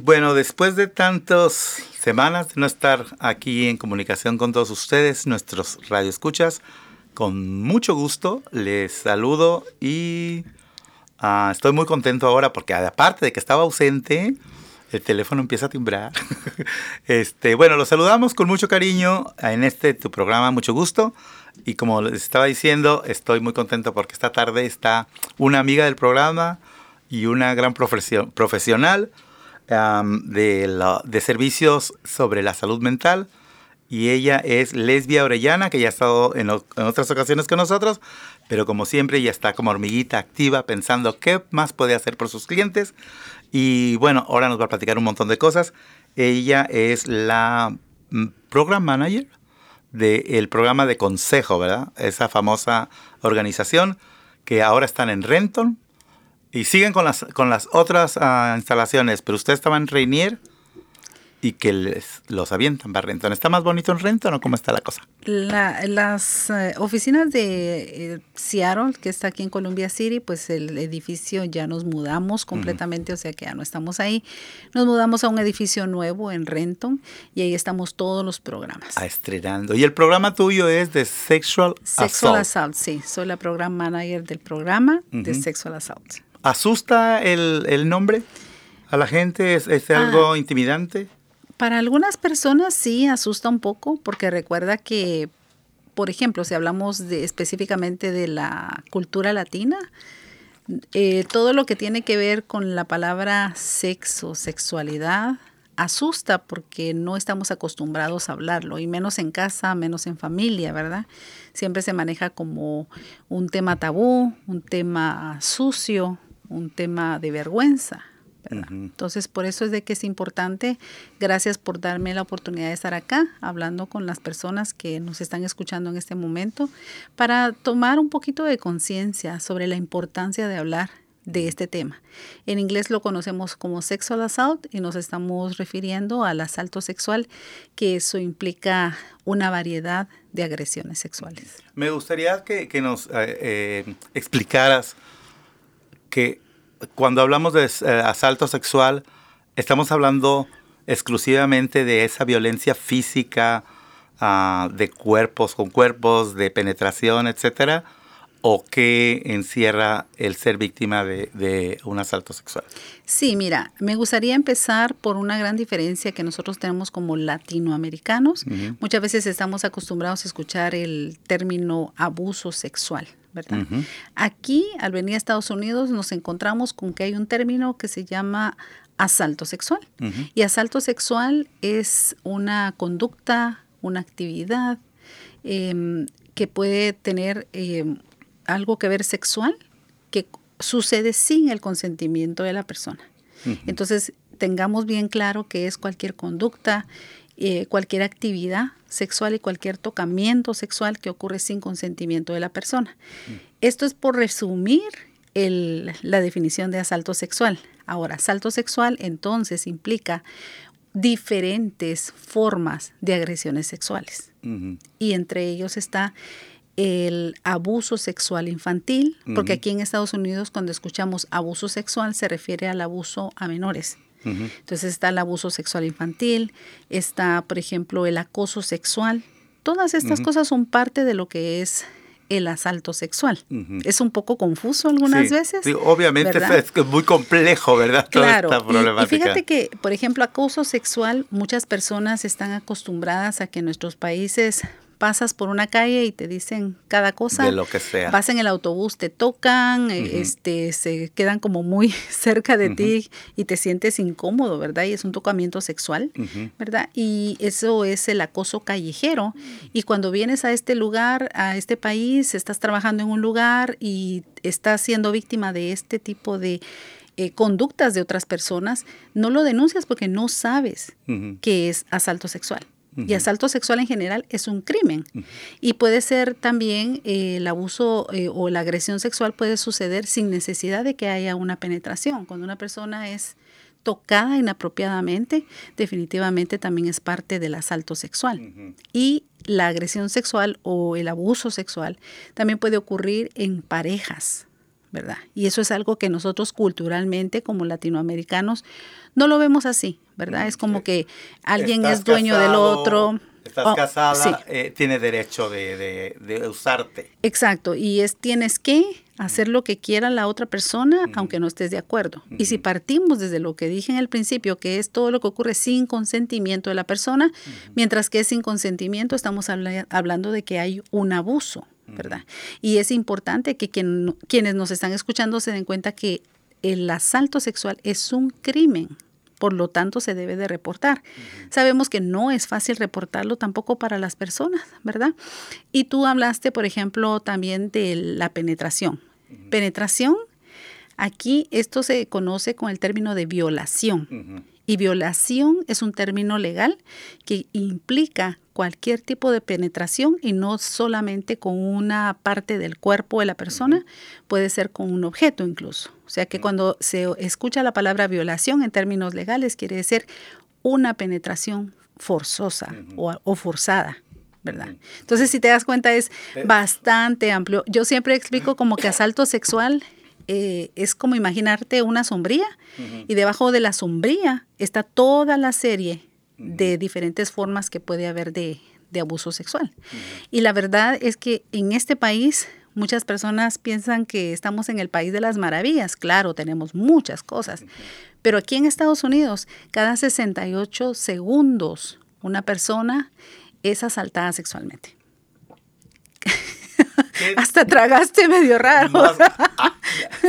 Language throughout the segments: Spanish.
Bueno, después de tantas semanas de no estar aquí en comunicación con todos ustedes, nuestros radioescuchas, con mucho gusto les saludo y ah, estoy muy contento ahora porque aparte de que estaba ausente, el teléfono empieza a timbrar. este, bueno, los saludamos con mucho cariño en este tu programa, mucho gusto. Y como les estaba diciendo, estoy muy contento porque esta tarde está una amiga del programa y una gran profesional de, de servicios sobre la salud mental. Y ella es Lesbia Orellana, que ya ha estado en, otras ocasiones con nosotros, pero como siempre ya está como hormiguita activa pensando qué más puede hacer por sus clientes. Y bueno, ahora nos va a platicar un montón de cosas. Ella es la mm, program manager del programa de consejo, ¿verdad? Esa famosa organización que ahora están en Renton y siguen con las, con las otras ah, instalaciones, pero usted estaba en Rainier y que les, los avientan para Renton. ¿Está más bonito en Renton o cómo está la cosa? las eh, oficinas de eh, Seattle, que está aquí en Columbia City, pues el edificio ya nos mudamos completamente, o sea que ya no estamos ahí. Nos mudamos a un edificio nuevo en Renton y ahí estamos todos los programas. Ah, estrenando. ¿Y el programa tuyo es de Sexual, Sexual Assault? sí. Soy la program manager del programa de Sexual Assault. ¿Asusta el, el nombre a la gente? ¿Es, es algo ah. intimidante? Para algunas personas sí asusta un poco porque recuerda que, por ejemplo, si hablamos de, específicamente de la cultura latina, eh, todo lo que tiene que ver con la palabra sexo, sexualidad, asusta porque no estamos acostumbrados a hablarlo, y menos en casa, menos en familia, ¿verdad? Siempre se maneja como un tema tabú, un tema sucio, un tema de vergüenza. Entonces, por eso es de que es importante, gracias por darme la oportunidad de estar acá hablando con las personas que nos están escuchando en este momento, para tomar un poquito de conciencia sobre la importancia de hablar de este tema. En inglés lo conocemos como sexual assault y nos estamos refiriendo al asalto sexual, que eso implica una variedad de agresiones sexuales. Me gustaría que, nos eh, eh, explicaras que cuando hablamos de eh, asalto sexual, estamos hablando exclusivamente de esa violencia física, ah, de cuerpos con cuerpos, de penetración, etcétera, o qué encierra el ser víctima de, un asalto sexual? Sí, mira, me gustaría empezar por una gran diferencia que nosotros tenemos como latinoamericanos. Muchas veces estamos acostumbrados a escuchar el término abuso sexual. ¿Verdad? Aquí, al venir a Estados Unidos, nos encontramos con que hay un término que se llama asalto sexual. Y asalto sexual es una conducta, una actividad em, que puede tener em, algo que ver sexual, que sucede sin el consentimiento de la persona. Entonces, tengamos bien claro que es cualquier conducta, eh, cualquier actividad sexual y cualquier tocamiento sexual que ocurre sin consentimiento de la persona. Mm. Esto es por resumir la definición de asalto sexual. Ahora, asalto sexual entonces implica diferentes formas de agresiones sexuales. Y entre ellos está el abuso sexual infantil, porque aquí en Estados Unidos cuando escuchamos abuso sexual se refiere al abuso a menores. Entonces está el abuso sexual infantil, está, por ejemplo, el acoso sexual. Todas estas cosas son parte de lo que es el asalto sexual. Es un poco confuso algunas veces. Sí, obviamente es muy complejo, ¿verdad? Claro, y, fíjate que, por ejemplo, acoso sexual, muchas personas están acostumbradas a que en nuestros países pasas por una calle y te dicen cada cosa. De lo que sea. Vas en el autobús, te tocan, eh, este, se quedan como muy cerca de ti y te sientes incómodo, ¿verdad? Y es un tocamiento sexual, ¿verdad? Y eso es el acoso callejero. Y cuando vienes a este lugar, a este país, estás trabajando en un lugar y estás siendo víctima de este tipo de eh, conductas de otras personas, no lo denuncias porque no sabes que es asalto sexual. Y asalto sexual en general es un crimen. Y puede ser también eh, el abuso eh, o la agresión sexual puede suceder sin necesidad de que haya una penetración. Cuando una persona es tocada inapropiadamente, definitivamente también es parte del asalto sexual. Y la agresión sexual o el abuso sexual también puede ocurrir en parejas. ¿Verdad? Y eso es algo que nosotros culturalmente como latinoamericanos no lo vemos así, ¿verdad? Es como que alguien es dueño del otro. Estás Oh, casada, sí. eh, tiene derecho de, de- de usarte. Exacto, y es tienes que hacer lo que quiera la otra persona, aunque no estés de acuerdo. Y si partimos desde lo que dije en el principio, que es todo lo que ocurre sin consentimiento de la persona, mientras que es sin consentimiento, estamos habla- hablando de que hay un abuso, ¿verdad? Y es importante que quien- quienes nos están escuchando se den cuenta que el asalto sexual es un crimen. Por lo tanto, se debe de reportar. Sabemos que no es fácil reportarlo tampoco para las personas, ¿verdad? Y tú hablaste, por ejemplo, también de la penetración. Penetración, aquí esto se conoce con el término de violación. Y violación es un término legal que implica cualquier tipo de penetración y no solamente con una parte del cuerpo de la persona, puede ser con un objeto incluso. O sea que cuando se escucha la palabra violación en términos legales quiere decir una penetración forzosa o, o forzada. ¿verdad? Entonces, si te das cuenta, es Eh. bastante amplio. Yo siempre explico como que asalto sexual eh, es como imaginarte una sombría y debajo de la sombría está toda la serie de diferentes formas que puede haber de, de abuso sexual. Y la verdad es que en este país muchas personas piensan que estamos en el país de las maravillas. Claro, tenemos muchas cosas. Pero aquí en Estados Unidos, cada 68 segundos una persona es asaltada sexualmente. ¿Qué- Hasta tragaste medio raro. Más- ah,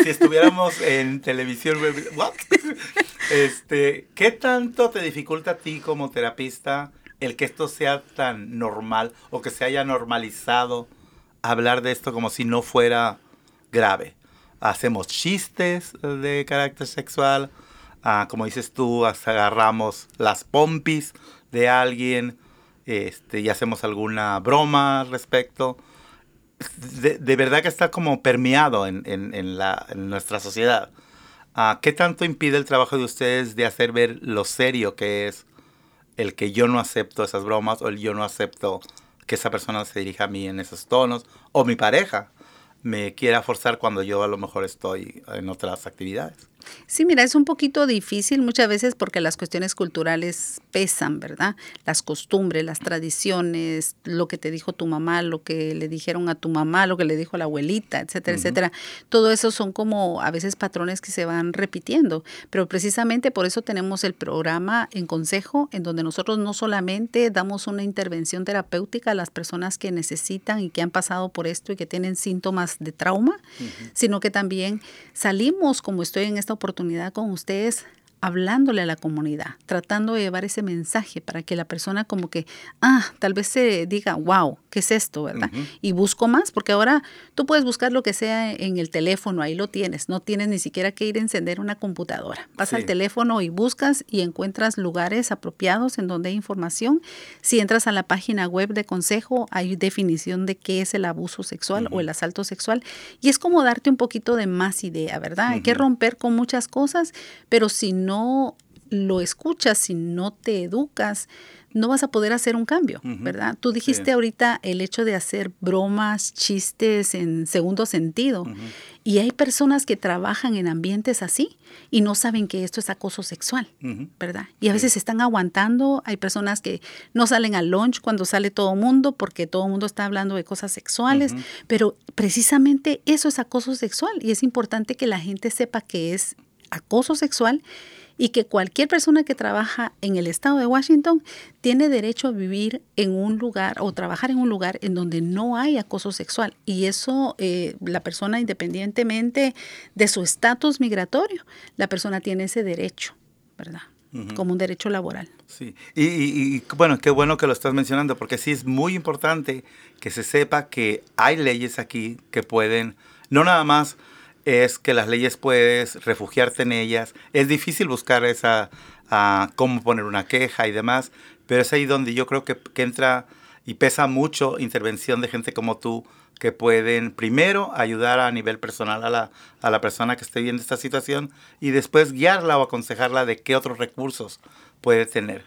si estuviéramos en televisión, what? Este, ¿qué tanto te dificulta a ti como terapista el que esto sea tan normal o que se haya normalizado hablar de esto como si no fuera grave? Hacemos chistes de carácter sexual, ah, como dices tú, hasta agarramos las pompis de alguien este, y hacemos alguna broma al respecto de, de verdad que está como permeado en, en- la, en nuestra sociedad. Ah, ¿Qué tanto impide el trabajo de ustedes de hacer ver lo serio que es el que yo no acepto esas bromas o el yo no acepto que esa persona se dirija a mí en esos tonos o mi pareja me quiera forzar cuando yo a lo mejor estoy en otras actividades? Sí, mira, es un poquito difícil muchas veces porque las cuestiones culturales pesan, ¿verdad? Las costumbres, las tradiciones, lo que te dijo tu mamá, lo que le dijeron a tu mamá, lo que le dijo la abuelita, etcétera, etcétera. Todo eso son como a veces patrones que se van repitiendo, pero precisamente por eso tenemos el programa en consejo en donde nosotros no solamente damos una intervención terapéutica a las personas que necesitan y que han pasado por esto y que tienen síntomas de trauma, sino que también salimos, como estoy en esta oportunidad con ustedes, hablándole a la comunidad, tratando de llevar ese mensaje para que la persona como que, ah, tal vez se diga, wow, ¿qué es esto, verdad? Y busco más, porque ahora tú puedes buscar lo que sea en el teléfono, ahí lo tienes, no tienes ni siquiera que ir a encender una computadora. Vas Sí. al teléfono y buscas y encuentras lugares apropiados en donde hay información. Si entras a la página web de consejo, hay definición de qué es el abuso sexual o el asalto sexual. Y es como darte un poquito de más idea, ¿verdad? Hay que romper con muchas cosas, pero si no lo escuchas, si no te educas, no vas a poder hacer un cambio. ¿verdad? Tú dijiste Sí. ahorita el hecho de hacer bromas, chistes en segundo sentido. Y hay personas que trabajan en ambientes así y no saben que esto es acoso sexual. ¿verdad? Y a veces están aguantando. Hay personas que no salen al lunch cuando sale todo mundo porque todo el mundo está hablando de cosas sexuales, pero precisamente eso es acoso sexual y es importante que la gente sepa que es acoso sexual y que cualquier persona que trabaja en el estado de Washington tiene derecho a vivir en un lugar o trabajar en un lugar en donde no hay acoso sexual. Y eso, eh, la persona, independientemente de su estatus migratorio, la persona tiene ese derecho, ¿verdad? Como un derecho laboral. Sí, y, y- y, bueno, qué bueno que lo estás mencionando, porque sí es muy importante que se sepa que hay leyes aquí que pueden, no nada más es que las leyes puedes refugiarte en ellas, es difícil buscar esa, ah, cómo poner una queja y demás, pero es ahí donde yo creo que, que entra y pesa mucho intervención de gente como tú, que pueden primero ayudar a nivel personal a la, a la persona que esté viendo esta situación y después guiarla o aconsejarla de qué otros recursos puede tener.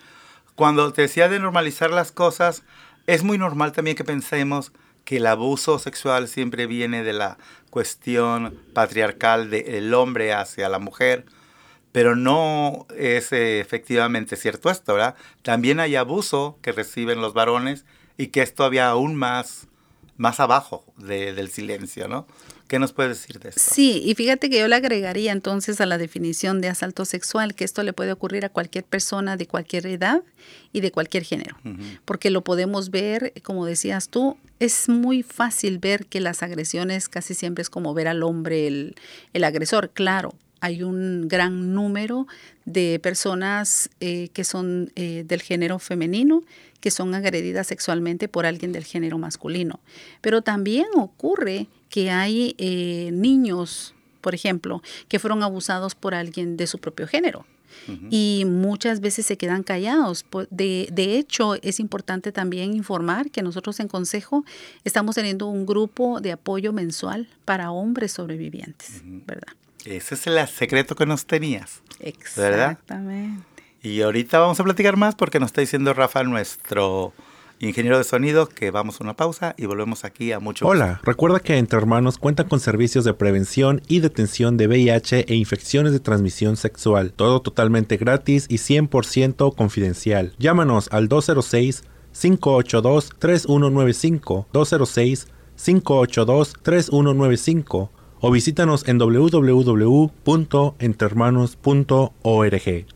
Cuando te decía de normalizar las cosas, es muy normal también que pensemos que el abuso sexual siempre viene de la cuestión patriarcal del hombre hacia la mujer, pero no es eh, efectivamente cierto esto, ¿verdad? También hay abuso que reciben los varones y que es todavía aún más, más abajo del silencio, ¿no? ¿Qué nos puedes decir de esto? Sí, y fíjate que yo le agregaría entonces a la definición de asalto sexual que esto le puede ocurrir a cualquier persona de cualquier edad y de cualquier género, porque lo podemos ver, como decías tú, es muy fácil ver que las agresiones casi siempre es como ver al hombre el, el agresor, claro, hay un gran número de personas eh, que son eh, del género femenino que son agredidas sexualmente por alguien del género masculino. Pero también ocurre que hay eh, niños, por ejemplo, que fueron abusados por alguien de su propio género. Y muchas veces se quedan callados. De, de, hecho, es importante también informar que nosotros en Consejo estamos teniendo un grupo de apoyo mensual para hombres sobrevivientes, ¿verdad? Ese es el secreto que nos tenías. Exactamente. Y ahorita vamos a platicar más porque nos está diciendo Rafa, nuestro ingeniero de sonido, que vamos a una pausa y volvemos aquí a mucho. Hola, recuerda que Entre Hermanos cuenta con servicios de prevención y detención de VIH e infecciones de transmisión sexual. Todo totalmente gratis y 100% confidencial. Llámanos al 206 582 3195 206 582 3195 o visítanos en www.entrehermanos.org.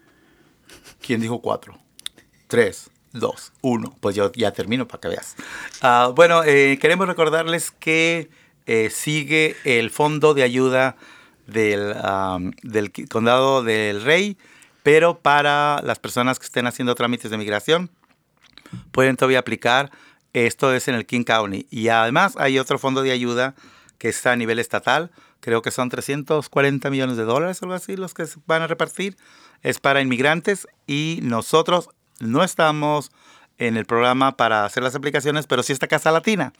¿Quién dijo 4? 3, 2, 1. Pues yo ya termino para que veas. Uh, bueno, eh, queremos recordarles que eh, sigue el fondo de ayuda del, um, del condado del Rey, pero para las personas que estén haciendo trámites de migración, pueden todavía aplicar. Esto es en el King County. Y además hay otro fondo de ayuda que está a nivel estatal. Creo que son 340 millones de dólares, algo así, los que se van a repartir. Es para inmigrantes y nosotros no estamos en el programa para hacer las aplicaciones, pero sí está Casa Latina.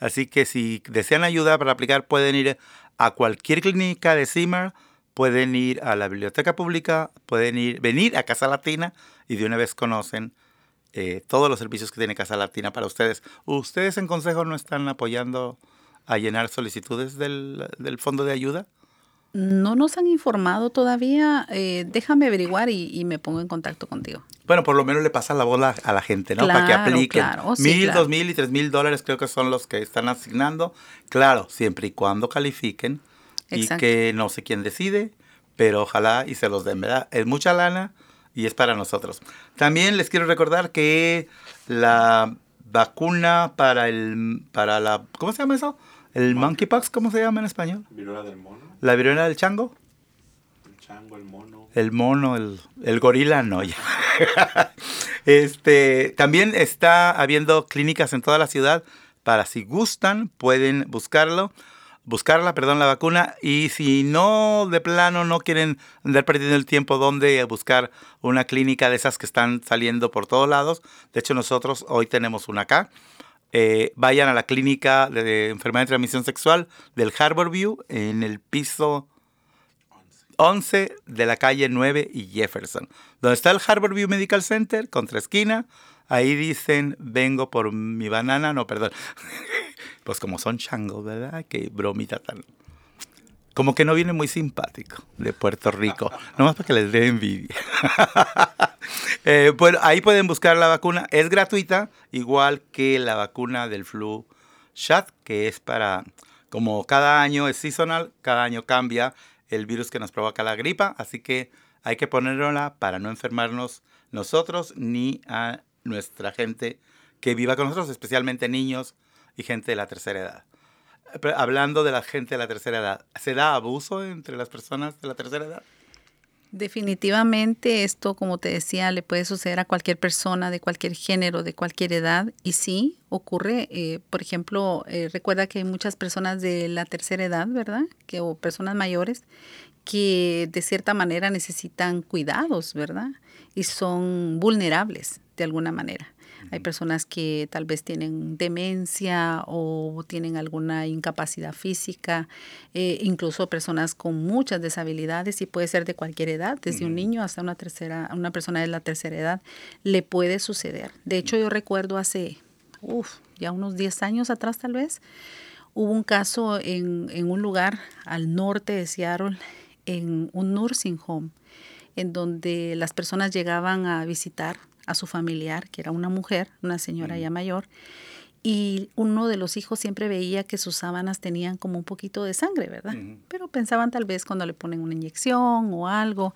Así que si desean ayuda para aplicar, pueden ir a cualquier clínica de CIMAR, pueden ir a la biblioteca pública, pueden ir, venir a Casa Latina y de una vez conocen eh, todos los servicios que tiene Casa Latina para ustedes. ¿Ustedes en consejo no están apoyando a llenar solicitudes del, fondo de ayuda? No nos han informado todavía. Eh, déjame averiguar y, me pongo en contacto contigo. Bueno, por lo menos le pasa la bola a la gente, ¿no? Para que apliquen. Oh, mil, dos mil y tres mil dólares creo que son los que están asignando. Claro, siempre y cuando califiquen. Y que no sé quién decide, pero ojalá y se los den, ¿verdad? Es mucha lana y es para nosotros. También les quiero recordar que la vacuna para el para la ¿cómo se llama eso? ¿El monkeypox cómo se llama en español? Viruela del mono. ¿La viruela del chango? El chango, el mono. El mono, el, gorila, no, ya. este, también está habiendo clínicas en toda la ciudad para si gustan, pueden buscarlo, buscarla, perdón, la vacuna. Y si no, de plano, no quieren andar perdiendo el tiempo, ¿dónde buscar una clínica de esas que están saliendo por todos lados? De hecho, nosotros hoy tenemos una acá eh, vayan a la clínica de enfermedad de transmisión sexual del Harbor View en el piso 11 de la calle 9 y Jefferson. Donde está el Harbor View Medical Center, contra esquina. Ahí dicen, vengo por mi banana. No, perdón. pues como son changos, ¿verdad? Qué bromita tan... Como que no viene muy simpático de Puerto Rico. Nomás para que les dé envidia. Eh, bueno, ahí pueden buscar la vacuna. Es gratuita, igual que la vacuna del flu shot, que es para, como cada año es seasonal, cada año cambia el virus que nos provoca la gripa, así que hay que ponerla para no enfermarnos nosotros ni a nuestra gente que viva con nosotros, especialmente niños y gente de la tercera edad. Hablando de la gente de la tercera edad, ¿se da abuso entre las personas de la tercera edad? Definitivamente esto, como te decía, le puede suceder a cualquier persona de cualquier género, de cualquier edad. Y sí, ocurre, eh, por ejemplo, eh, recuerda que hay muchas personas de la tercera edad, ¿verdad? Que, o personas mayores que de cierta manera necesitan cuidados, ¿verdad? Y son vulnerables de alguna manera. Hay personas que tal vez tienen demencia o tienen alguna incapacidad física, eh, incluso personas con muchas deshabilidades y puede ser de cualquier edad, desde un niño hasta una tercera, una persona de la tercera edad, le puede suceder. De hecho, yo recuerdo hace, uf, ya unos 10 años atrás tal vez, hubo un caso en, en un lugar al norte de Seattle, en un nursing home, en donde las personas llegaban a visitar a su familiar, que era una mujer, una señora ya mayor, y uno de los hijos siempre veía que sus sábanas tenían como un poquito de sangre, ¿verdad? Pero pensaban tal vez cuando le ponen una inyección o algo.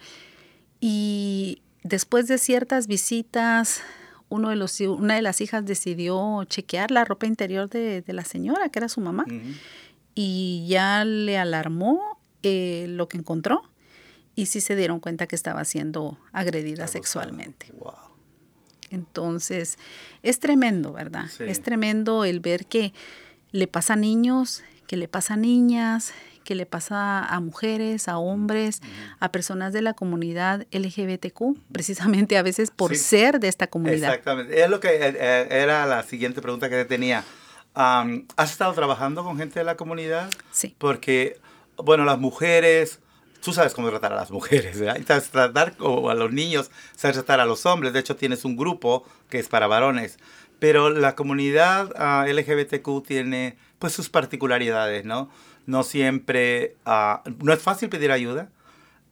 Y después de ciertas visitas, uno de los, una de las hijas decidió chequear la ropa interior de, la señora, que era su mamá, y ya le alarmó eh, lo que encontró y sí se dieron cuenta que estaba siendo agredida sexualmente. Entonces, es tremendo, ¿verdad? Es tremendo el ver que le pasa a niños, que le pasa a niñas, que le pasa a mujeres, a hombres, a personas de la comunidad LGBTQ, precisamente a veces por ser de esta comunidad. Exactamente. Es lo que eh, eh, era la siguiente pregunta que tenía. ¿Has estado trabajando con gente de la comunidad? Sí. Porque, bueno, las mujeres tú sabes cómo tratar a las mujeres, ¿verdad? Y sabes tratar a los niños, sabes tratar a los hombres. De hecho, tienes un grupo que es para varones. Pero la comunidad ah, LGBTQ tiene pues sus particularidades, ¿no? No siempre, ah, no es fácil pedir ayuda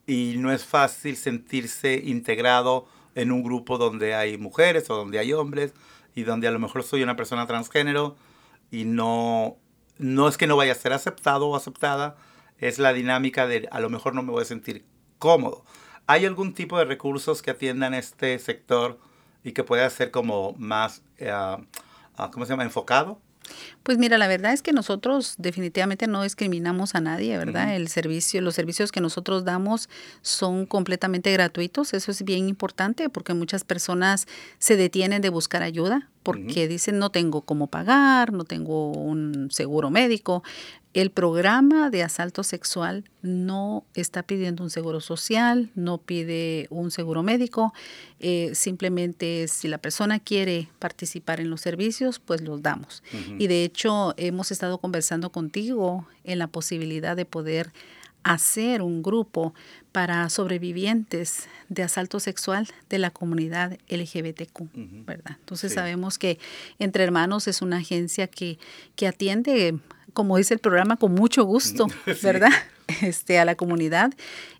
y no es fácil sentirse integrado en un grupo donde hay mujeres o donde hay hombres y donde a lo mejor soy una persona transgénero y no, no es que no vaya a ser aceptado o aceptada, es la dinámica de a lo mejor no me voy a sentir cómodo. ¿Hay algún tipo de recursos que atiendan este sector y que pueda ser como más, eh, ah, ¿cómo se llama?, enfocado? Pues mira, la verdad es que nosotros definitivamente no discriminamos a nadie, ¿verdad? El servicio, los servicios que nosotros damos son completamente gratuitos. Eso es bien importante porque muchas personas se detienen de buscar ayuda porque dicen no tengo cómo pagar, no tengo un seguro médico. El programa de asalto sexual no está pidiendo un seguro social, no pide un seguro médico, eh, simplemente si la persona quiere participar en los servicios, pues los damos. Y de hecho hemos estado conversando contigo en la posibilidad de poder hacer un grupo para sobrevivientes de asalto sexual de la comunidad LGBTQ, ¿verdad? Entonces sabemos que Entre Hermanos es una agencia que, que atiende como dice el programa, con mucho gusto, ¿verdad? Este, a la comunidad.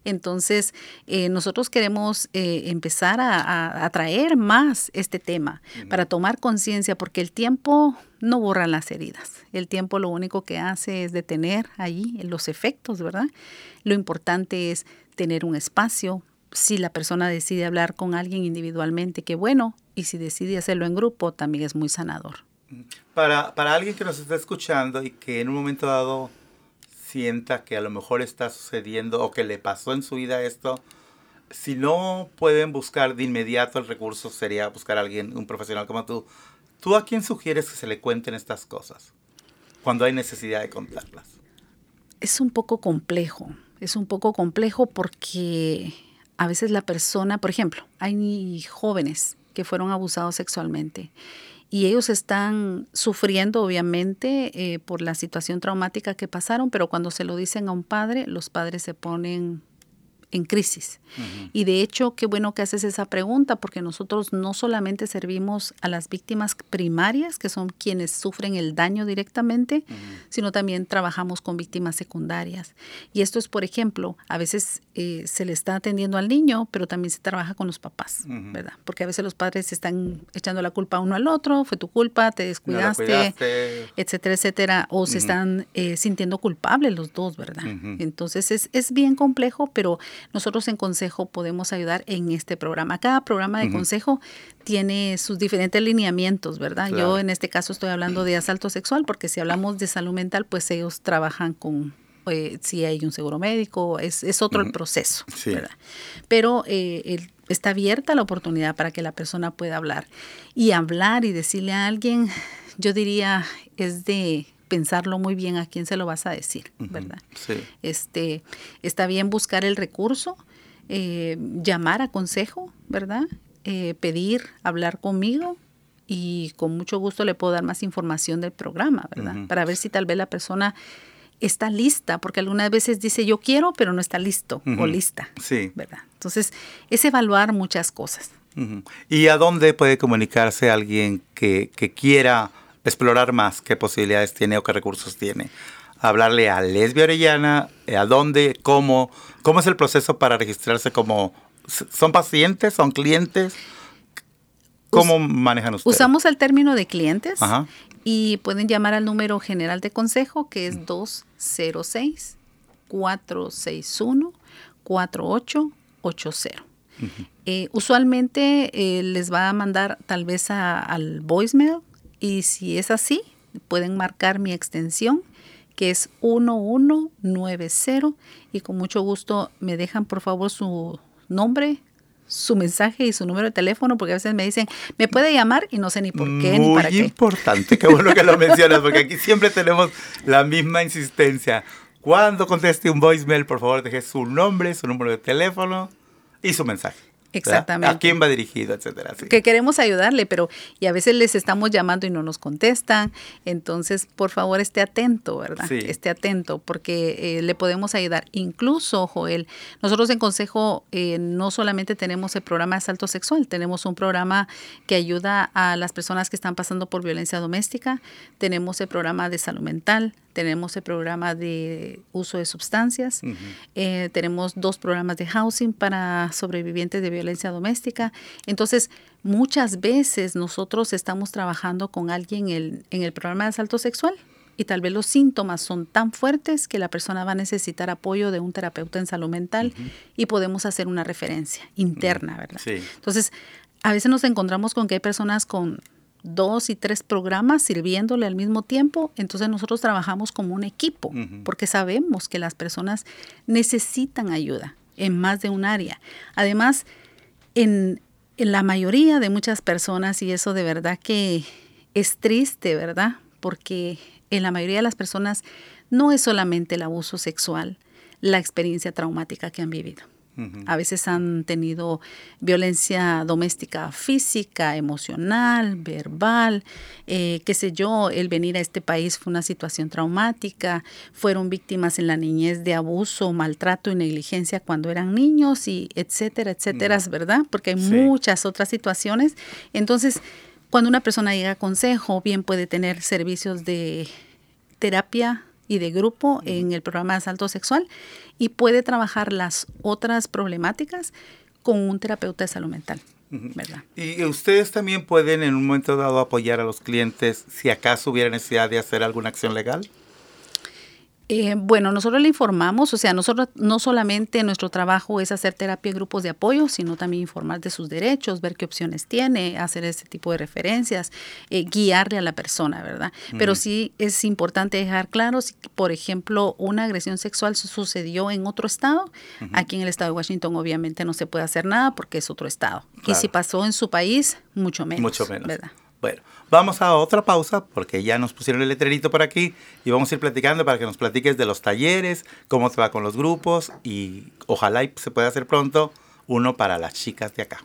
Entonces, eh, nosotros queremos eh, empezar a, a, traer más este tema para tomar conciencia, porque el tiempo no borra las heridas. El tiempo lo único que hace es detener ahí los efectos, ¿verdad? Lo importante es tener un espacio. Si la persona decide hablar con alguien individualmente, qué bueno, y si decide hacerlo en grupo, también es muy sanador. Para, para alguien que nos está escuchando y que en un momento dado sienta que a lo mejor está sucediendo o que le pasó en su vida esto, si no pueden buscar de inmediato el recurso, sería buscar a alguien, un profesional como tú. ¿Tú a quién sugieres que se le cuenten estas cosas cuando hay necesidad de contarlas? Es un poco complejo, es un poco complejo porque a veces la persona, por ejemplo, hay jóvenes que fueron abusados sexualmente y ellos están sufriendo obviamente eh, por la situación traumática que pasaron, pero cuando se lo dicen a un padre, los padres se ponen en crisis. Y de hecho, qué bueno que haces esa pregunta, porque nosotros no solamente servimos a las víctimas primarias, que son quienes sufren el daño directamente, sino también trabajamos con víctimas secundarias. Y esto es, por ejemplo, a veces eh, se le está atendiendo al niño, pero también se trabaja con los papás, ¿verdad? Porque a veces los padres están echando la culpa uno al otro, fue tu culpa, te descuidaste, etcétera, etcétera, o se están eh, sintiendo culpables los dos, ¿verdad? Entonces es, es bien complejo, pero nosotros en Consejo podemos ayudar en este programa. Cada programa de Consejo tiene sus diferentes lineamientos, ¿verdad? Yo en este caso estoy hablando de asalto sexual porque si hablamos de salud mental, pues ellos trabajan con eh, si hay un seguro médico, es, es otro el proceso, Sí. ¿verdad? Pero eh, el- está abierta la oportunidad para que la persona pueda hablar. Y hablar y decirle a alguien, yo diría, es de pensarlo muy bien a quién se lo vas a decir, ¿verdad? Sí. Este, está bien buscar el recurso, eh, llamar a consejo, ¿verdad? Eh, pedir, hablar conmigo y con mucho gusto le puedo dar más información del programa, ¿verdad? Para ver si tal vez la persona está lista, porque algunas veces dice yo quiero, pero no está listo o lista, Sí. ¿verdad? Entonces, es evaluar muchas cosas. ¿Y a dónde puede comunicarse alguien que, que quiera explorar más? ¿Qué posibilidades tiene o qué recursos tiene? Hablarle a Lesbia Orellana, eh, ¿a dónde? ¿Cómo? ¿Cómo es el proceso para registrarse como... ¿Son pacientes? ¿Son clientes? ¿Cómo manejan ustedes? Usamos el término de clientes Ajá. y pueden llamar al número general de consejo que es 206-461-4880. Eh, usualmente eh, les va a mandar tal vez a- al voicemail y si es así, pueden marcar mi extensión que es 1190 y con mucho gusto me dejan por favor su nombre, su mensaje y su número de teléfono porque a veces me dicen, me puede llamar y no sé ni por qué ni Muy para qué. importante, qué bueno que lo mencionas, porque aquí siempre tenemos la misma insistencia. Cuando conteste un voicemail, por favor, deje su nombre, su número de teléfono y su mensaje. ¿Verdad? Exactamente. ¿A quién va dirigido, etcétera? sí. que queremos ayudarle, pero y a veces les estamos llamando y no nos contestan. Entonces, por favor, esté atento, ¿verdad? Sí. Esté atento porque eh, le podemos ayudar. Incluso, Joel, nosotros en Consejo eh, no solamente tenemos el programa de asalto sexual, tenemos un programa que ayuda a las personas que están pasando por violencia doméstica, tenemos el programa de salud mental, tenemos el programa de uso de sustancias, eh, tenemos dos programas de housing para sobrevivientes de violencia doméstica. Entonces, muchas veces nosotros estamos trabajando con alguien en el, en el programa de asalto sexual y tal vez los síntomas son tan fuertes que la persona va a necesitar apoyo de un terapeuta en salud mental y podemos hacer una referencia interna, ¿verdad? Sí. Entonces, a veces nos encontramos con que hay personas con dos y tres programas sirviéndole al mismo tiempo, entonces nosotros trabajamos como un equipo, porque sabemos que las personas necesitan ayuda en más de un área. Además, en, la mayoría de muchas personas, y eso de verdad que es triste, ¿verdad? Porque en la mayoría de las personas no es solamente el abuso sexual, la experiencia traumática que han vivido. A veces han tenido violencia doméstica física, emocional, verbal, eh, qué sé yo, el venir a este país fue una situación traumática, fueron víctimas en la niñez de abuso, maltrato y negligencia cuando eran niños y etcétera, etcétera, ¿verdad? Porque hay Sí. muchas otras situaciones. Entonces, cuando una persona llega a consejo, bien puede tener servicios de terapia y de grupo en el programa de asalto sexual y puede trabajar las otras problemáticas con un terapeuta de salud mental, ¿verdad? Y ustedes también pueden en un momento dado apoyar a los clientes si acaso hubiera necesidad de hacer alguna acción legal. Eh, bueno, nosotros le informamos, o sea, nosotros no solamente nuestro trabajo es hacer terapia en grupos de apoyo, sino también informar de sus derechos, ver qué opciones tiene, hacer ese tipo de referencias, eh, guiarle a la persona, ¿verdad? Pero sí es importante dejar claro, si, por ejemplo, una agresión sexual su- sucedió en otro estado, aquí en el estado de Washington obviamente no se puede hacer nada porque es otro estado. Y si pasó en su país, mucho menos. Mucho menos. ¿verdad? Bueno, vamos a otra pausa porque ya nos pusieron el letrerito por aquí y vamos a ir platicando para que nos platiques de los talleres, cómo te va con los grupos y ojalá y se pueda hacer pronto uno para las chicas de acá.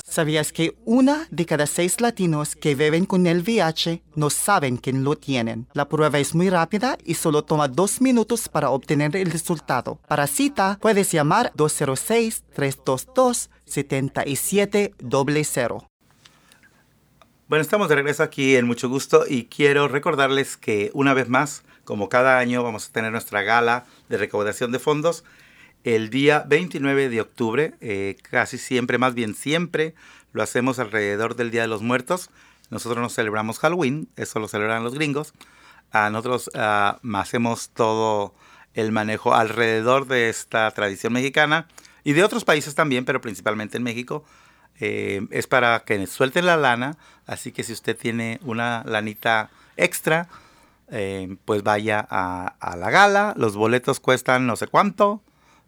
¿Sabías que una de cada seis latinos que viven con el VIH no saben que lo tienen? La prueba es muy rápida y solo toma dos minutos para obtener el resultado. Para cita, puedes llamar 206-322-7700. Bueno, estamos de regreso aquí en Mucho Gusto y quiero recordarles que una vez más, como cada año, vamos a tener nuestra gala de recaudación de fondos el día 29 de octubre, eh, casi siempre, más bien siempre, lo hacemos alrededor del Día de los Muertos. nosotros no celebramos Halloween, eso lo celebran los gringos. Nosotros ah, hacemos todo el manejo alrededor de esta tradición mexicana y de otros países también, pero principalmente en México. Eh, es para que suelten la lana, así que si usted tiene una lanita extra, eh, pues vaya a, la gala. Los boletos cuestan no sé cuánto.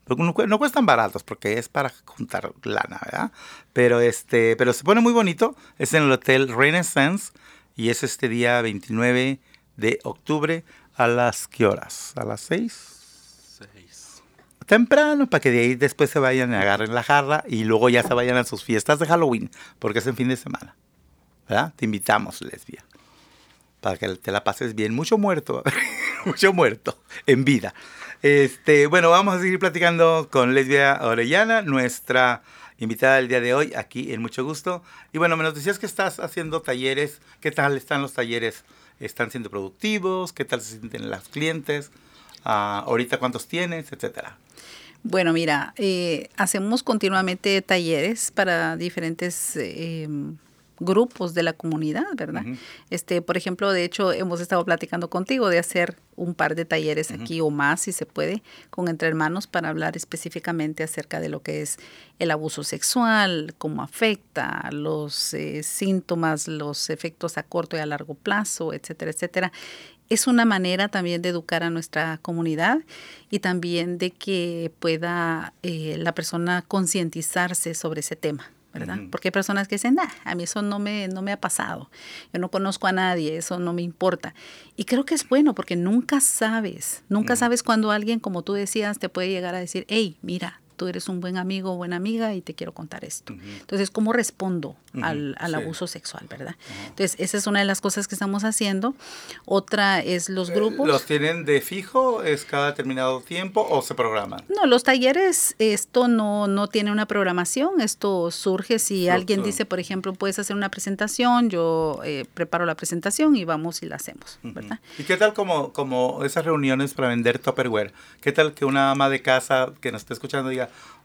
No, no, cuestan baratos porque es para juntar lana, ¿verdad? Pero, este, pero se pone muy bonito. Es en el Hotel Renaissance y es este día 29 de octubre a las qué horas? ¿A las 6? temprano para que de ahí después se vayan y agarren la jarra y luego ya se vayan a sus fiestas de Halloween, porque es en fin de semana. ¿Verdad? Te invitamos, lesbia, para que te la pases bien. Mucho muerto, mucho muerto en vida. Este, bueno, vamos a seguir platicando con Lesbia Orellana, nuestra invitada del día de hoy, aquí en Mucho Gusto. Y bueno, me nos decías que estás haciendo talleres. ¿Qué tal están los talleres? ¿Están siendo productivos? ¿Qué tal se sienten los clientes? Uh, ahorita cuántos tienes, etcétera. Bueno, mira, eh, hacemos continuamente talleres para diferentes eh, grupos de la comunidad, ¿verdad? Este, por ejemplo, de hecho, hemos estado platicando contigo de hacer un par de talleres aquí o más, si se puede, con entre hermanos para hablar específicamente acerca de lo que es el abuso sexual, cómo afecta, los eh, síntomas, los efectos a corto y a largo plazo, etcétera, etcétera es una manera también de educar a nuestra comunidad y también de que pueda eh, la persona concientizarse sobre ese tema. ¿Verdad? Porque hay personas que dicen, a mí eso no me, no me ha pasado, yo no conozco a nadie, eso no me importa. Y creo que es bueno porque nunca sabes, nunca sabes cuando alguien, como tú decías, te puede llegar a decir, hey, mira, tú eres un buen amigo o buena amiga y te quiero contar esto. Entonces, ¿cómo respondo al, abuso sexual, verdad? Entonces, esa es una de las cosas que estamos haciendo. Otra es los eh, grupos. ¿Los tienen de fijo? ¿Es cada determinado tiempo o se programan? No, los talleres, esto no, no tiene una programación. Esto surge si alguien dice, por ejemplo, puedes hacer una presentación, yo eh, preparo la presentación y vamos y la hacemos, ¿verdad? ¿Y qué tal como, como esas reuniones para vender Tupperware? ¿Qué tal que una ama de casa que nos esté escuchando diga,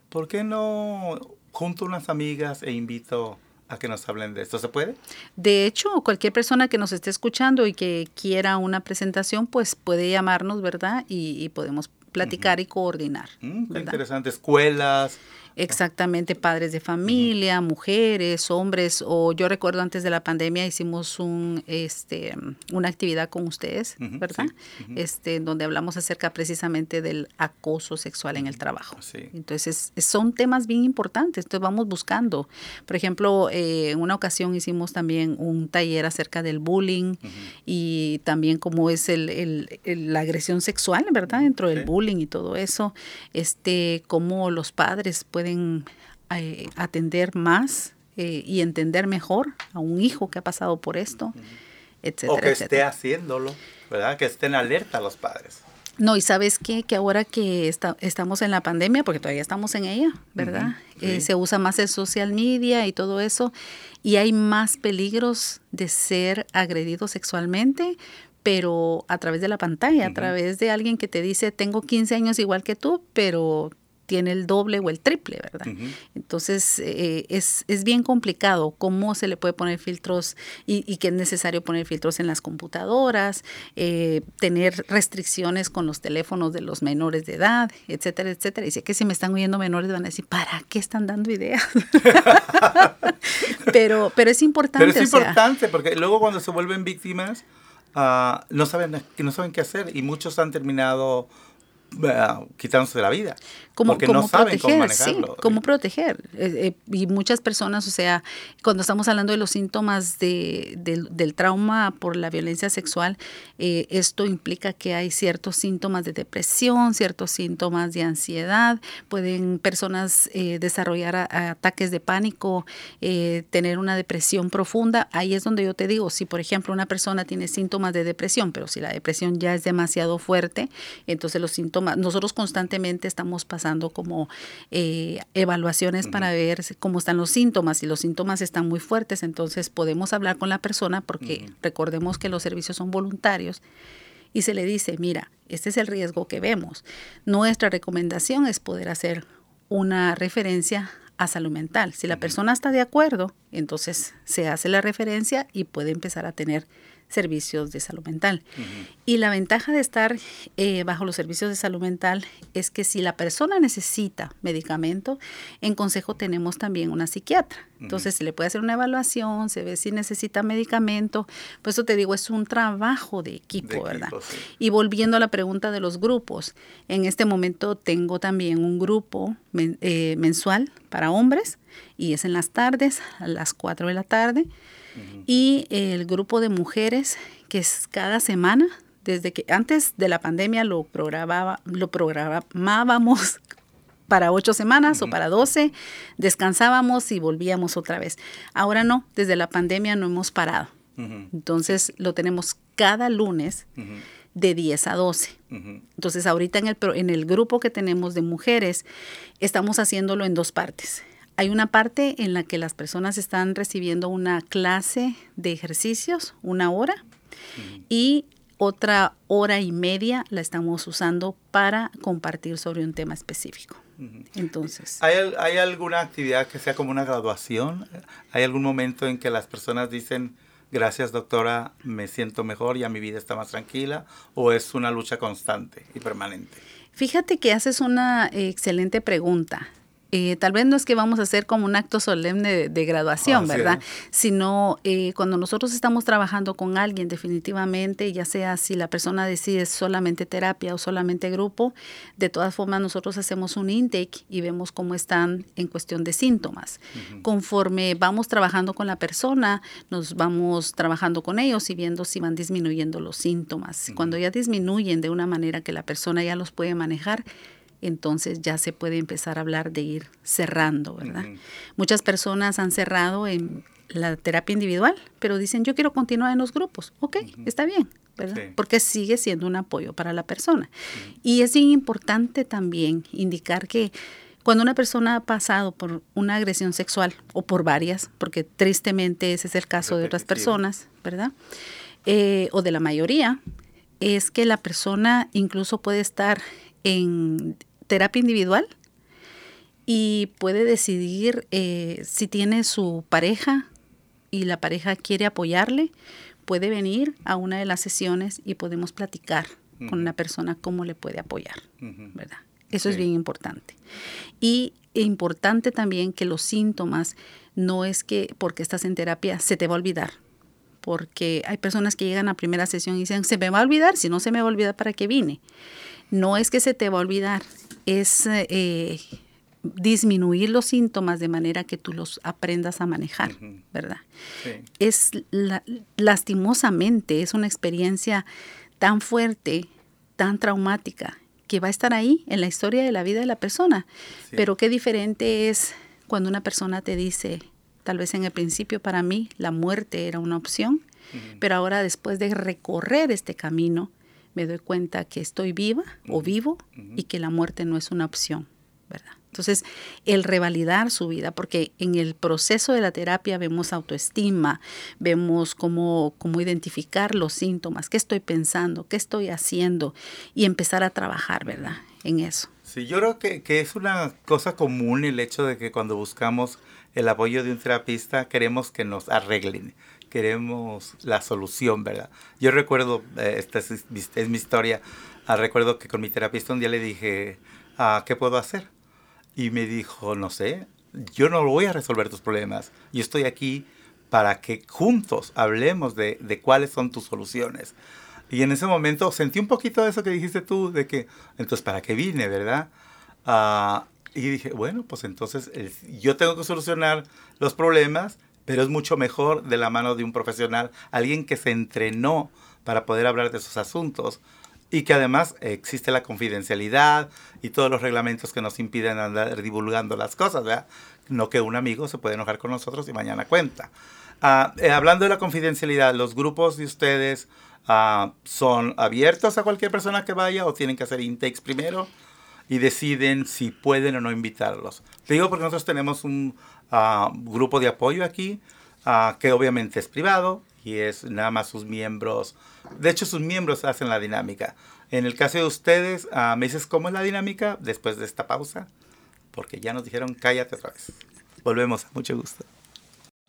¿por qué no junto unas amigas e invito a que nos hablen de esto? ¿Se puede? De hecho, cualquier persona que nos esté escuchando y que quiera una presentación, pues puede llamarnos, ¿verdad? Y, podemos platicar y coordinar. Mm, qué interesante. Escuelas, Exactamente, padres de familia, mujeres, hombres, o yo recuerdo antes de la pandemia hicimos un, este, una actividad con ustedes, ¿verdad? Este, donde hablamos acerca precisamente del acoso sexual en el trabajo. Entonces, son temas bien importantes, entonces vamos buscando. Por ejemplo, eh, en una ocasión hicimos también un taller acerca del bullying y también cómo es el, el, la agresión sexual, ¿verdad? Dentro del bullying y todo eso, este, cómo los padres pueden eh, atender más eh, y entender mejor a un hijo que ha pasado por esto, etcétera. O que esté haciéndolo, ¿verdad? Que estén alerta los padres. No, y sabes qué? que ahora que estamos en la pandemia, porque todavía estamos en ella, ¿verdad? Eh, se usa más el social media y todo eso, y hay más peligros de ser agredido sexualmente, pero a través de la pantalla, a través de alguien que te dice, tengo 15 años igual que tú, pero tiene el doble o el triple, ¿verdad? Entonces, eh, es, es, bien complicado cómo se le puede poner filtros y, y que es necesario poner filtros en las computadoras, eh, tener restricciones con los teléfonos de los menores de edad, etcétera, etcétera. Y sé que si me están oyendo menores van a decir, ¿para qué están dando ideas? pero, pero es importante. Pero es importante, porque luego cuando se vuelven víctimas, uh, no, saben, no saben qué hacer y muchos han terminado quitándose la vida. Como, porque no saben cómo manejarlo. Sí, cómo proteger. Eh, eh, y muchas personas, o sea, cuando estamos hablando de los síntomas de, del trauma por la violencia sexual, eh, esto implica que hay ciertos síntomas de depresión, ciertos síntomas de ansiedad, pueden personas desarrollar ataques de pánico, tener una depresión profunda. Ahí es donde yo te digo, si por ejemplo una persona tiene síntomas de depresión, pero si la depresión ya es demasiado fuerte, entonces los síntomas nosotros constantemente estamos pasando como eh, evaluaciones para ver cómo están los síntomas. Si los síntomas están muy fuertes, entonces podemos hablar con la persona porque recordemos que los servicios son voluntarios y se le dice, mira, este es el riesgo que vemos. Nuestra recomendación es poder hacer una referencia a salud mental. Si la persona está de acuerdo, entonces se hace la referencia y puede empezar a tener servicios de salud mental. Y la ventaja de estar eh, bajo los servicios de salud mental es que si la persona necesita medicamento, en consejo tenemos también una psiquiatra. Entonces se le puede hacer una evaluación, se ve si necesita medicamento. Por eso te digo, es un trabajo de equipo, ¿verdad? Y volviendo a la pregunta de los grupos, en este momento tengo también un grupo eh, mensual para hombres y es en las tardes, a las 4 de la tarde y el grupo de mujeres que es cada semana, desde que antes de la pandemia lo, programaba, lo programábamos para ocho semanas o para doce, descansábamos y volvíamos otra vez. Ahora no, desde la pandemia no hemos parado. Entonces lo tenemos cada lunes de 10 a 12. Entonces ahorita en el, en el grupo que tenemos de mujeres estamos haciéndolo en dos partes. Hay una parte en la que las personas están recibiendo una clase de ejercicios, una hora, y otra hora y media la estamos usando para compartir sobre un tema específico. Entonces. ¿Hay, ¿Hay, alguna actividad que sea como una graduación? ¿Hay algún momento en que las personas dicen, gracias doctora, me siento mejor, ya mi vida está más tranquila? ¿O es una lucha constante y permanente? Fíjate que haces una excelente pregunta. Eh, tal vez no es que vamos a hacer como un acto solemne de, graduación, ah, ¿verdad? Sino eh, cuando nosotros estamos trabajando con alguien definitivamente, ya sea si la persona decide solamente terapia o solamente grupo, de todas formas nosotros hacemos un intake y vemos cómo están en cuestión de síntomas. Conforme vamos trabajando con la persona, nos vamos trabajando con ellos y viendo si van disminuyendo los síntomas. Cuando ya disminuyen de una manera que la persona ya los puede manejar, entonces ya se puede empezar a hablar de ir cerrando, ¿verdad? Muchas personas han cerrado en la terapia individual, pero dicen, yo quiero continuar en los grupos. Ok, está bien, ¿verdad? Porque sigue siendo un apoyo para la persona. Y es importante también indicar que cuando una persona ha pasado por una agresión sexual o por varias, porque tristemente ese es el caso de otras personas, ¿verdad? Eh, o de la mayoría, es que la persona incluso puede estar en terapia individual y puede decidir eh, si tiene su pareja y la pareja quiere apoyarle, puede venir a una de las sesiones y podemos platicar con una persona cómo le puede apoyar, ¿verdad? Eso es bien importante. Y importante también que los síntomas no es que porque estás en terapia se te va a olvidar, porque hay personas que llegan a primera sesión y dicen, se me va a olvidar, si no se me va a olvidar para qué vine. No es que se te va a olvidar, es eh, disminuir los síntomas de manera que tú los aprendas a manejar, ¿verdad? Es lastimosamente, es una experiencia tan fuerte, tan traumática, que va a estar ahí en la historia de la vida de la persona. Pero qué diferente es cuando una persona te dice, tal vez en el principio para mí la muerte era una opción, pero ahora después de recorrer este camino, me doy cuenta que estoy viva o vivo y que la muerte no es una opción, ¿verdad? Entonces, el revalidar su vida, porque en el proceso de la terapia vemos autoestima, vemos cómo, cómo identificar los síntomas, qué estoy pensando, qué estoy haciendo y empezar a trabajar, ¿verdad? En eso. Sí, yo creo que, que es una cosa común el hecho de que cuando buscamos el apoyo de un terapista queremos que nos arreglen, queremos la solución, ¿verdad? Yo recuerdo, eh, esta es, mi historia, ah, recuerdo que con mi terapista un día le dije, ah, ¿qué puedo hacer? Y me dijo, no sé, yo no voy a resolver tus problemas, yo estoy aquí para que juntos hablemos de, de cuáles son tus soluciones. Y en ese momento sentí un poquito de eso que dijiste tú, de que, entonces, ¿para qué vine, verdad? Uh, y dije, bueno, pues entonces yo tengo que solucionar los problemas pero es mucho mejor de la mano de un profesional, alguien que se entrenó para poder hablar de esos asuntos y que además existe la confidencialidad y todos los reglamentos que nos impiden andar divulgando las cosas, ¿verdad? No que un amigo se puede enojar con nosotros y mañana cuenta. Ah, eh, hablando de la confidencialidad, ¿los grupos de ustedes ah, son abiertos a cualquier persona que vaya o tienen que hacer intakes primero? Y deciden si pueden o no invitarlos. Te digo porque nosotros tenemos un uh, grupo de apoyo aquí, uh, que obviamente es privado y es nada más sus miembros. De hecho, sus miembros hacen la dinámica. En el caso de ustedes, uh, ¿me dices cómo es la dinámica después de esta pausa? Porque ya nos dijeron cállate otra vez. Volvemos, mucho gusto.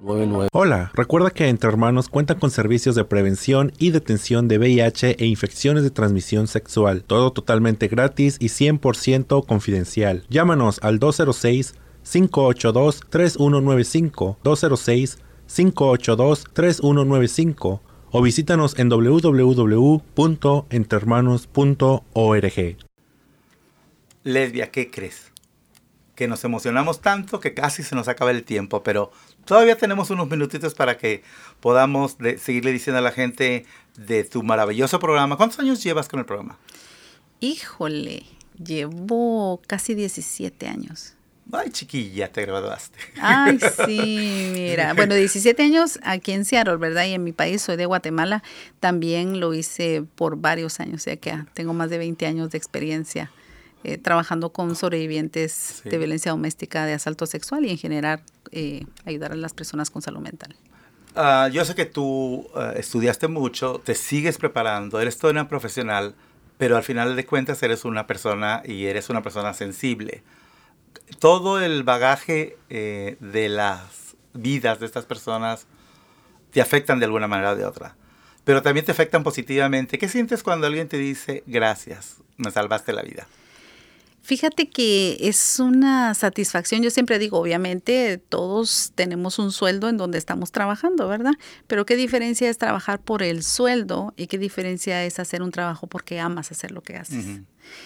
Hola, recuerda que Entre Hermanos cuenta con servicios de prevención y detención de VIH e infecciones de transmisión sexual, todo totalmente gratis y 100% confidencial. Llámanos al 206-582-3195, 206-582-3195 o visítanos en www.entrehermanos.org. Lesbia, ¿qué crees? Que nos emocionamos tanto que casi se nos acaba el tiempo, pero Todavía tenemos unos minutitos para que podamos seguirle diciendo a la gente de tu maravilloso programa. ¿Cuántos años llevas con el programa? Híjole, llevo casi 17 años. Ay, chiquilla, te graduaste. Ay, sí, mira. Bueno, 17 años aquí en Seattle, ¿verdad? Y en mi país, soy de Guatemala, también lo hice por varios años, o sea que tengo más de 20 años de experiencia eh, trabajando con sobrevivientes de violencia doméstica, de asalto sexual y en general eh, ayudar a las personas con salud mental. Ah, yo sé que tú ah, estudiaste mucho, te sigues preparando, eres toda una profesional, pero al final de cuentas eres una persona y eres una persona sensible. Todo el bagaje eh, de las vidas de estas personas te afectan de alguna manera o de otra, pero también te afectan positivamente. ¿Qué sientes cuando alguien te dice gracias, me salvaste la vida? Fíjate que es una satisfacción. Yo siempre digo, obviamente todos tenemos un sueldo en donde estamos trabajando, ¿verdad? Pero qué diferencia es trabajar por el sueldo y qué diferencia es hacer un trabajo porque amas hacer lo que haces.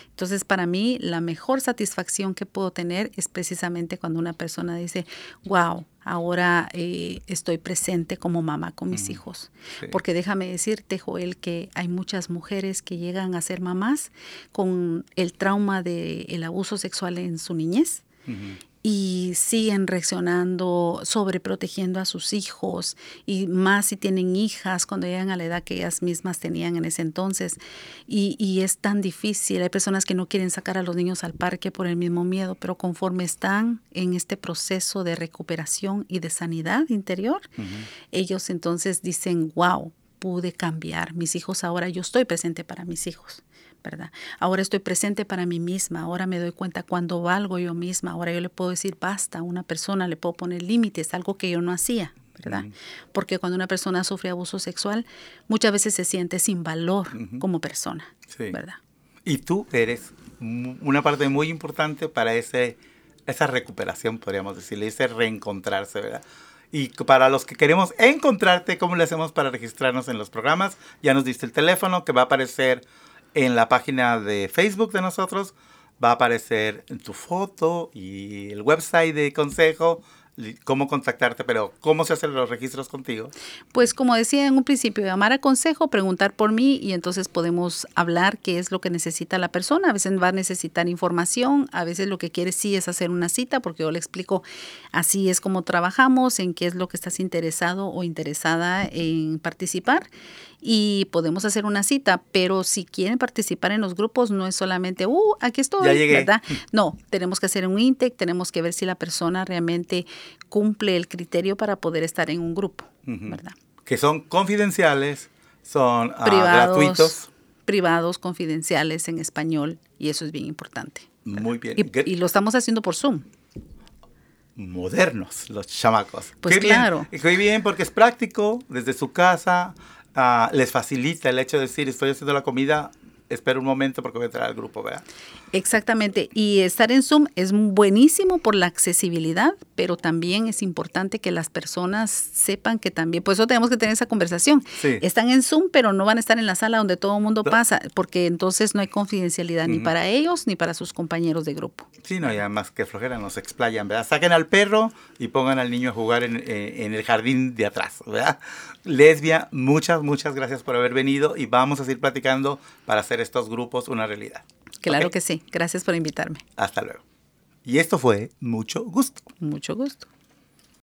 Entonces, para mí, la mejor satisfacción que puedo tener es precisamente cuando una persona dice, wow, ahora eh, estoy presente como mamá con mis hijos. Porque déjame decirte, Joel, que hay muchas mujeres que llegan a ser mamás con el trauma del abuso sexual en su niñez y siguen reaccionando, sobreprotegiendo a sus hijos y más si tienen hijas cuando llegan a la edad que ellas mismas tenían en ese entonces. Y, y, es tan difícil. Hay personas que no quieren sacar a los niños al parque por el mismo miedo, pero conforme están en este proceso de recuperación y de sanidad interior, ellos entonces dicen, wow, pude cambiar. Mis hijos ahora, yo estoy presente para mis hijos. ¿Verdad? Ahora estoy presente para mí misma, ahora me doy cuenta cuando valgo yo misma, ahora yo le puedo decir basta a una persona, le puedo poner límites, algo que yo no hacía, ¿verdad? Porque cuando una persona sufre abuso sexual, muchas veces se siente sin valor como persona, ¿verdad? Y tú eres una parte muy importante para ese, esa recuperación, podríamos decirle, ese reencontrarse, ¿verdad? Y para los que queremos encontrarte, ¿cómo le hacemos para registrarnos en los programas? Ya nos diste el teléfono que va a aparecer en la página de Facebook de nosotros va a aparecer tu foto y el website de consejo cómo contactarte, pero ¿cómo se hacen los registros contigo? Pues como decía en un principio, llamar a consejo, preguntar por mí y entonces podemos hablar qué es lo que necesita la persona. A veces va a necesitar información, a veces lo que quiere sí es hacer una cita, porque yo le explico así es como trabajamos, en qué es lo que estás interesado o interesada en participar y podemos hacer una cita, pero si quieren participar en los grupos no es solamente, uh, aquí estoy, ¿verdad? No, tenemos que hacer un intake, tenemos que ver si la persona realmente cumple el criterio para poder estar en un grupo, ¿verdad? Que son confidenciales, son ah, gratuitos. Privados, confidenciales en español y eso es bien importante. Muy bien. Y, lo estamos haciendo por Zoom modernos los chamacos. Pues claro. Bien, muy bien porque es práctico, desde su casa, Ah, les facilita el hecho de decir, estoy haciendo la comida, espero un momento porque voy a entrar al grupo, ¿verdad? Exactamente. Y estar en Zoom es buenísimo por la accesibilidad, pero también es importante que las personas sepan que también, por eso tenemos que tener esa conversación. Están en Zoom, pero no van a estar en la sala donde todo el mundo pasa, porque entonces no hay confidencialidad ni para ellos ni para sus compañeros de grupo. Sí, no, y además que flojera, nos explayan, ¿verdad? Saquen al perro y pongan al niño a jugar en, eh, en el jardín de atrás, ¿verdad? Lesbia, muchas, muchas gracias por haber venido y vamos a seguir platicando para hacer estos grupos una realidad. Claro que sí. Gracias por invitarme. Hasta luego. Y esto fue mucho gusto. Mucho gusto.